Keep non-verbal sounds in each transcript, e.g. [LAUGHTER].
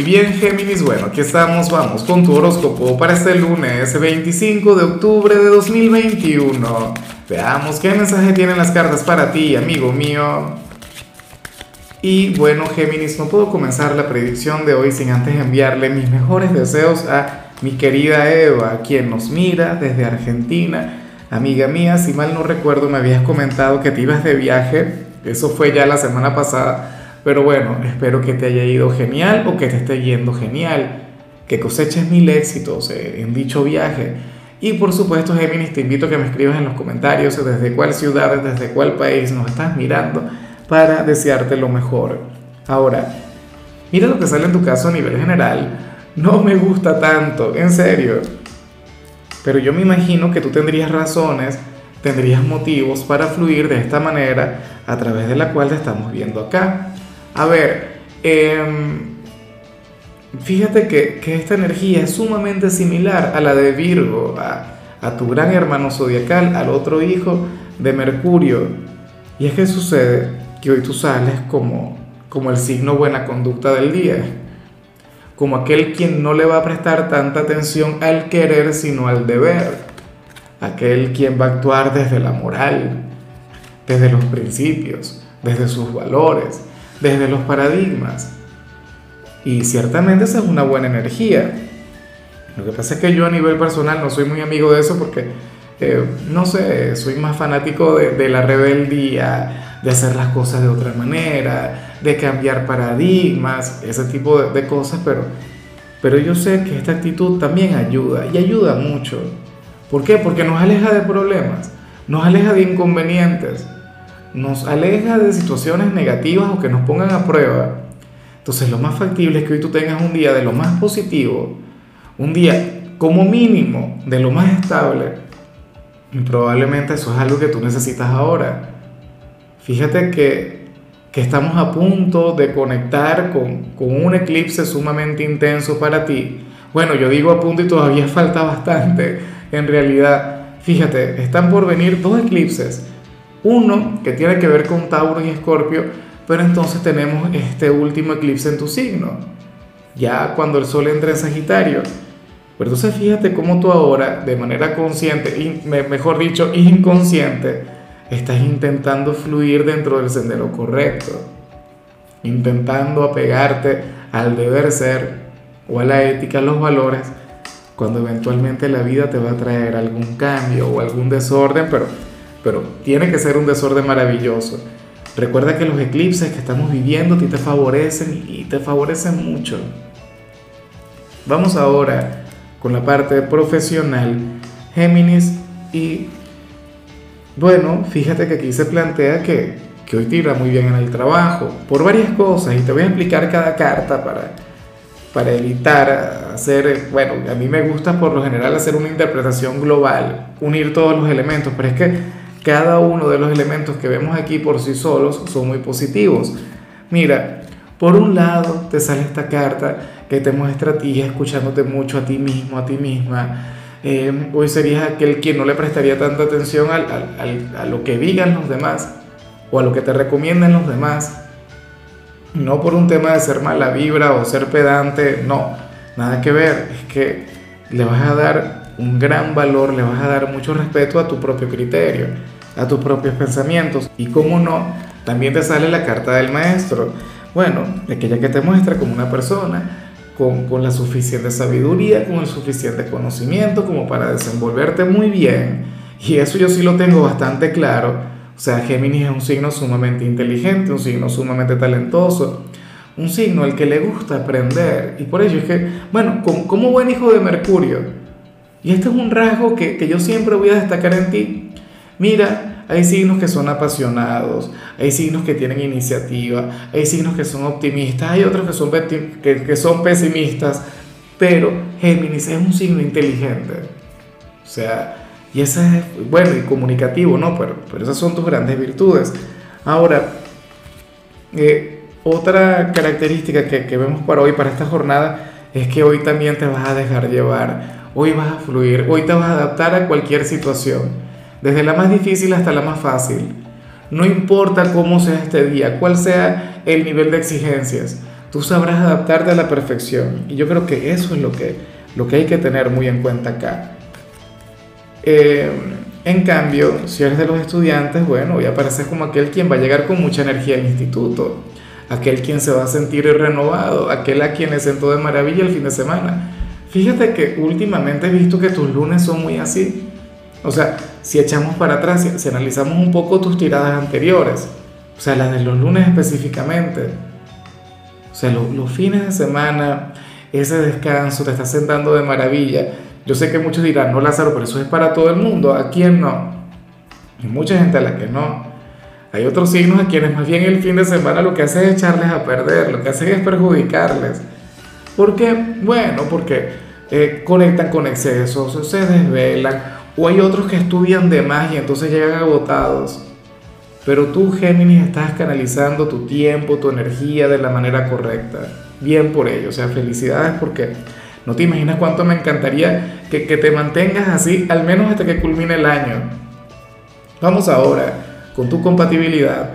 Y bien, Géminis, bueno, aquí estamos, vamos con tu horóscopo para este lunes 25 de octubre de 2021. Veamos qué mensaje tienen las cartas para ti, amigo mío. Y bueno, Géminis, no puedo comenzar la predicción de hoy sin antes enviarle mis mejores deseos a mi querida Eva, quien nos mira desde Argentina. Amiga mía, si mal no recuerdo, me habías comentado que te ibas de viaje. Eso fue ya la semana pasada pero bueno, espero que te haya ido genial o que te esté yendo genial, que coseches mil éxitos eh, en dicho viaje. Y por supuesto, Géminis, te invito a que me escribas en los comentarios desde cuál ciudad, desde cuál país nos estás mirando para desearte lo mejor. Ahora, mira lo que sale en tu caso a nivel general. No me gusta tanto, en serio. Pero yo me imagino que tú tendrías razones, tendrías motivos para fluir de esta manera a través de la cual te estamos viendo acá. A ver, em, fíjate que, esta energía es sumamente similar a la de Virgo, a, tu gran hermano zodiacal, al otro hijo de Mercurio. Y es que sucede que hoy tú sales como, como el signo buena conducta del día, como aquel quien no le va a prestar tanta atención al querer sino al deber, aquel quien va a actuar desde la moral, desde los principios, desde sus valores desde los paradigmas. Y ciertamente esa es una buena energía. Lo que pasa es que yo a nivel personal no soy muy amigo de eso porque, eh, no sé, soy más fanático de, la rebeldía, de hacer las cosas de otra manera, de cambiar paradigmas, ese tipo de, de cosas, pero, pero yo sé que esta actitud también ayuda y ayuda mucho. ¿Por qué? Porque nos aleja de problemas, nos aleja de inconvenientes nos aleja de situaciones negativas o que nos pongan a prueba. Entonces lo más factible es que hoy tú tengas un día de lo más positivo, un día como mínimo de lo más estable. Y probablemente eso es algo que tú necesitas ahora. Fíjate que, que estamos a punto de conectar con, con un eclipse sumamente intenso para ti. Bueno, yo digo a punto y todavía [LAUGHS] falta bastante. En realidad, fíjate, están por venir dos eclipses uno que tiene que ver con Tauro y Escorpio, pero entonces tenemos este último eclipse en tu signo, ya cuando el Sol entra en Sagitario. Pero entonces fíjate cómo tú ahora, de manera consciente, mejor dicho, inconsciente, estás intentando fluir dentro del sendero correcto, intentando apegarte al deber ser o a la ética, a los valores, cuando eventualmente la vida te va a traer algún cambio o algún desorden, pero pero tiene que ser un desorden maravilloso. Recuerda que los eclipses que estamos viviendo te favorecen y te favorecen mucho. Vamos ahora con la parte profesional, Géminis, y bueno, fíjate que aquí se plantea que, que hoy tira muy bien en el trabajo, por varias cosas, y te voy a explicar cada carta para, para evitar hacer, bueno, a mí me gusta por lo general hacer una interpretación global, unir todos los elementos, pero es que cada uno de los elementos que vemos aquí por sí solos son muy positivos. Mira, por un lado te sale esta carta que te muestra a ti escuchándote mucho a ti mismo, a ti misma. Eh, hoy serías aquel quien no le prestaría tanta atención a lo que digan los demás o a lo que te recomiendan los demás. No por un tema de ser mala vibra o ser pedante, no, nada que ver. Es que le vas a dar un gran valor, le vas a dar mucho respeto a tu propio criterio, a tus propios pensamientos. Y cómo no, también te sale la carta del maestro. Bueno, aquella que te muestra como una persona con, con la suficiente sabiduría, con el suficiente conocimiento como para desenvolverte muy bien. Y eso yo sí lo tengo bastante claro. O sea, Géminis es un signo sumamente inteligente, un signo sumamente talentoso, un signo al que le gusta aprender. Y por ello es que, bueno, como, como buen hijo de Mercurio, y este es un rasgo que, yo siempre voy a destacar en ti. Mira, hay signos que son apasionados, hay signos que tienen iniciativa, hay signos que son optimistas, hay otros que son, que, son pesimistas, pero Géminis es un signo inteligente. O sea, y ese es, bueno, y comunicativo, ¿no? Pero, pero esas son tus grandes virtudes. Ahora, eh, otra característica que, que vemos para hoy, para esta jornada, es que hoy también te vas a dejar llevar Hoy vas a fluir, hoy te vas a adaptar a cualquier situación, desde la más difícil hasta la más fácil. No importa cómo sea este día, cuál sea el nivel de exigencias, tú sabrás adaptarte a la perfección. Y yo creo que eso es lo que, lo que hay que tener muy en cuenta acá. Eh, en cambio, si eres de los estudiantes, bueno, voy a parecer como aquel quien va a llegar con mucha energía al instituto, aquel quien se va a sentir renovado, aquel a quien le sentó de maravilla el fin de semana. Fíjate que últimamente he visto que tus lunes son muy así. O sea, si echamos para atrás, si, analizamos un poco tus tiradas anteriores, o sea, las de los lunes específicamente, o sea, los fines de semana, ese descanso te está sentando de maravilla yo sé que muchos dirán, no Lázaro, pero eso es para todo el mundo. ¿A quién no? Hay mucha gente a la que no. Hay otros signos a quienes más bien el fin de semana lo que hace es echarles a perder, lo que hace es perjudicarles. ¿Por qué? Bueno, porque eh, conectan con excesos, se desvelan, o hay otros que estudian de más y entonces llegan agotados. Pero tú, Géminis, estás canalizando tu tiempo, tu energía de la manera correcta. Bien por ello, o sea, felicidades porque no te imaginas cuánto me encantaría que, te mantengas así, al menos hasta que culmine el año. Vamos ahora con tu compatibilidad,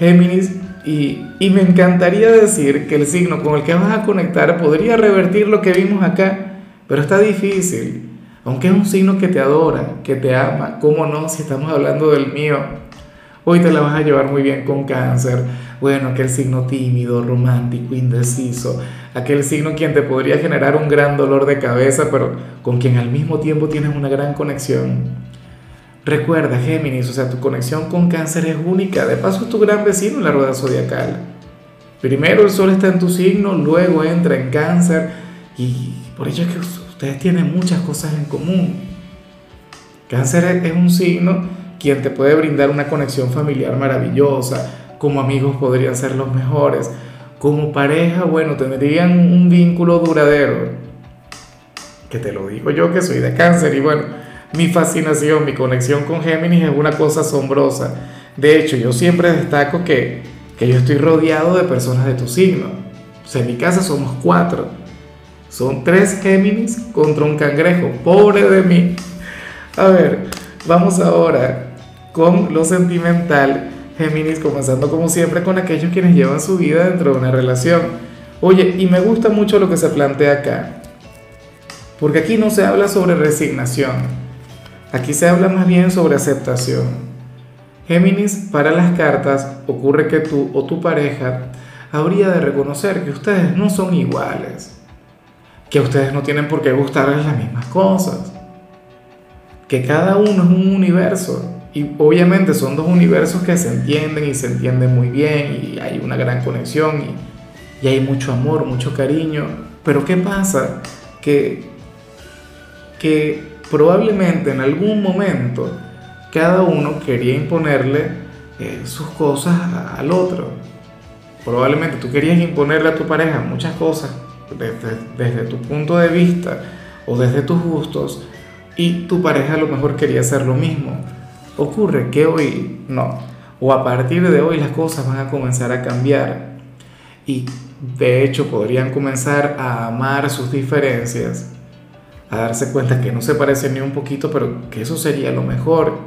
Géminis, y, me encantaría decir que el signo con el que vas a conectar podría revertir lo que vimos acá, pero está difícil. Aunque es un signo que te adora, que te ama, ¿cómo no? Si estamos hablando del mío, hoy te la vas a llevar muy bien con cáncer. Bueno, aquel signo tímido, romántico, indeciso, aquel signo quien te podría generar un gran dolor de cabeza, pero con quien al mismo tiempo tienes una gran conexión. Recuerda, Géminis, o sea, tu conexión con cáncer es única, de paso es tu gran vecino en la rueda zodiacal. Primero el sol está en tu signo, luego entra en cáncer y por ello es que ustedes tienen muchas cosas en común. Cáncer es un signo quien te puede brindar una conexión familiar maravillosa, como amigos podrían ser los mejores, como pareja, bueno, tendrían un vínculo duradero. Que te lo digo yo que soy de cáncer y bueno, mi fascinación, mi conexión con Géminis es una cosa asombrosa. De hecho, yo siempre destaco que, que yo estoy rodeado de personas de tu signo. O sea, en mi casa somos cuatro. Son tres Géminis contra un cangrejo. Pobre de mí. A ver, vamos ahora con lo sentimental Géminis, comenzando como siempre con aquellos quienes llevan su vida dentro de una relación. Oye, y me gusta mucho lo que se plantea acá, porque aquí no se habla sobre resignación, aquí se habla más bien sobre aceptación. Géminis, para las cartas ocurre que tú o tu pareja habría de reconocer que ustedes no son iguales, que ustedes no tienen por qué gustarles las mismas cosas, que cada uno es un universo y obviamente son dos universos que se entienden y se entienden muy bien y hay una gran conexión y, y hay mucho amor, mucho cariño. Pero ¿qué pasa? Que, que probablemente en algún momento cada uno quería imponerle eh, sus cosas al otro. Probablemente tú querías imponerle a tu pareja muchas cosas desde, desde tu punto de vista o desde tus gustos y tu pareja a lo mejor quería hacer lo mismo. Ocurre que hoy no, o a partir de hoy las cosas van a comenzar a cambiar y de hecho podrían comenzar a amar sus diferencias, a darse cuenta que no se parecen ni un poquito, pero que eso sería lo mejor.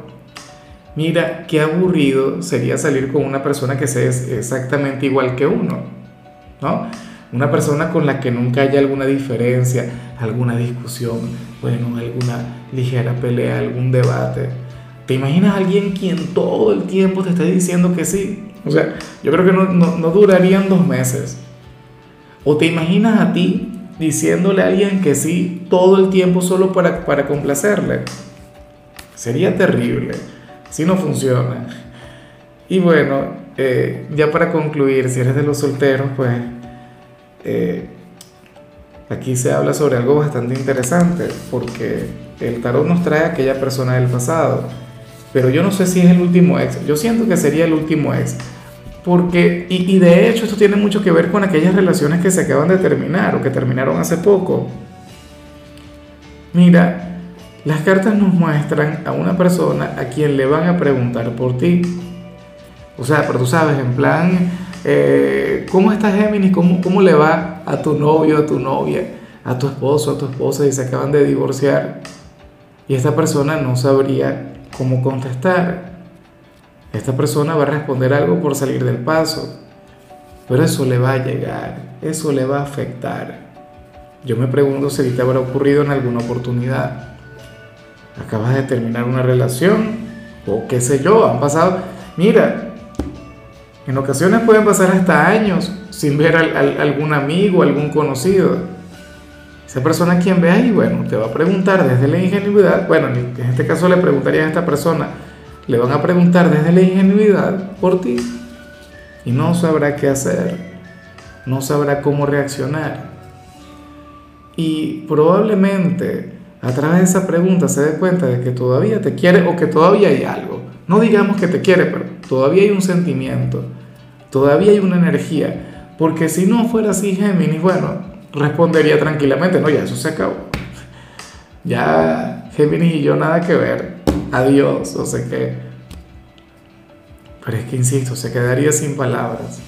Mira, qué aburrido sería salir con una persona que sea exactamente igual que uno, ¿no? Una persona con la que nunca haya alguna diferencia, alguna discusión, bueno, alguna ligera pelea, algún debate ¿Te imaginas a alguien quien todo el tiempo te esté diciendo que sí? O sea, yo creo que no, no, durarían dos meses. ¿O te imaginas a ti diciéndole a alguien que sí todo el tiempo solo para, para complacerle? Sería terrible. Si no funciona. Y bueno, eh, ya para concluir, si eres de los solteros, pues eh, aquí se habla sobre algo bastante interesante, porque el tarot nos trae a aquella persona del pasado pero yo no sé si es el último ex. Yo siento que sería el último ex. Porque, y, de hecho esto tiene mucho que ver con aquellas relaciones que se acaban de terminar o que terminaron hace poco. Mira, las cartas nos muestran a una persona a quien le van a preguntar por ti. O sea, pero tú sabes, en plan, eh, ¿cómo estás Géminis? ¿Cómo, ¿Cómo le va a tu novio, a tu novia, a tu esposo, a tu esposa y se acaban de divorciar? Y esta persona no sabría cómo contestar. Esta persona va a responder algo por salir del paso. pero eso le va a llegar, eso le va a afectar. Yo me pregunto si te habrá ocurrido en alguna oportunidad. Acabas de terminar una relación o qué sé yo, han pasado, mira, en ocasiones pueden pasar hasta años sin ver a, algún amigo, algún conocido. Esa persona quien ve ahí, bueno, te va a preguntar desde la ingenuidad, bueno, en este caso le preguntaría a esta persona, le van a preguntar desde la ingenuidad por ti y no sabrá qué hacer, no sabrá cómo reaccionar. Y probablemente a través de esa pregunta se dé cuenta de que todavía te quiere o que todavía hay algo. No digamos que te quiere, pero todavía hay un sentimiento, todavía hay una energía. Porque si no fuera así, Géminis, bueno, respondería tranquilamente, no, ya eso se acabó. Ya Géminis y yo nada que ver. Adiós, o sé qué. Pero es que, insisto, se quedaría sin palabras.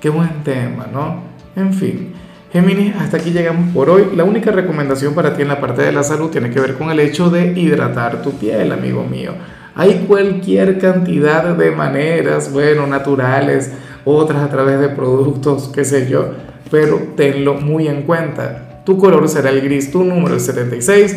Qué buen tema, ¿no? En fin. Géminis, hasta aquí llegamos por hoy. La única recomendación para ti en la parte de la salud tiene que ver con el hecho de hidratar tu piel, amigo mío. Hay cualquier cantidad de maneras, bueno, naturales, otras a través de productos, qué sé yo, pero tenlo muy en cuenta. Tu color será el gris, tu número es 76.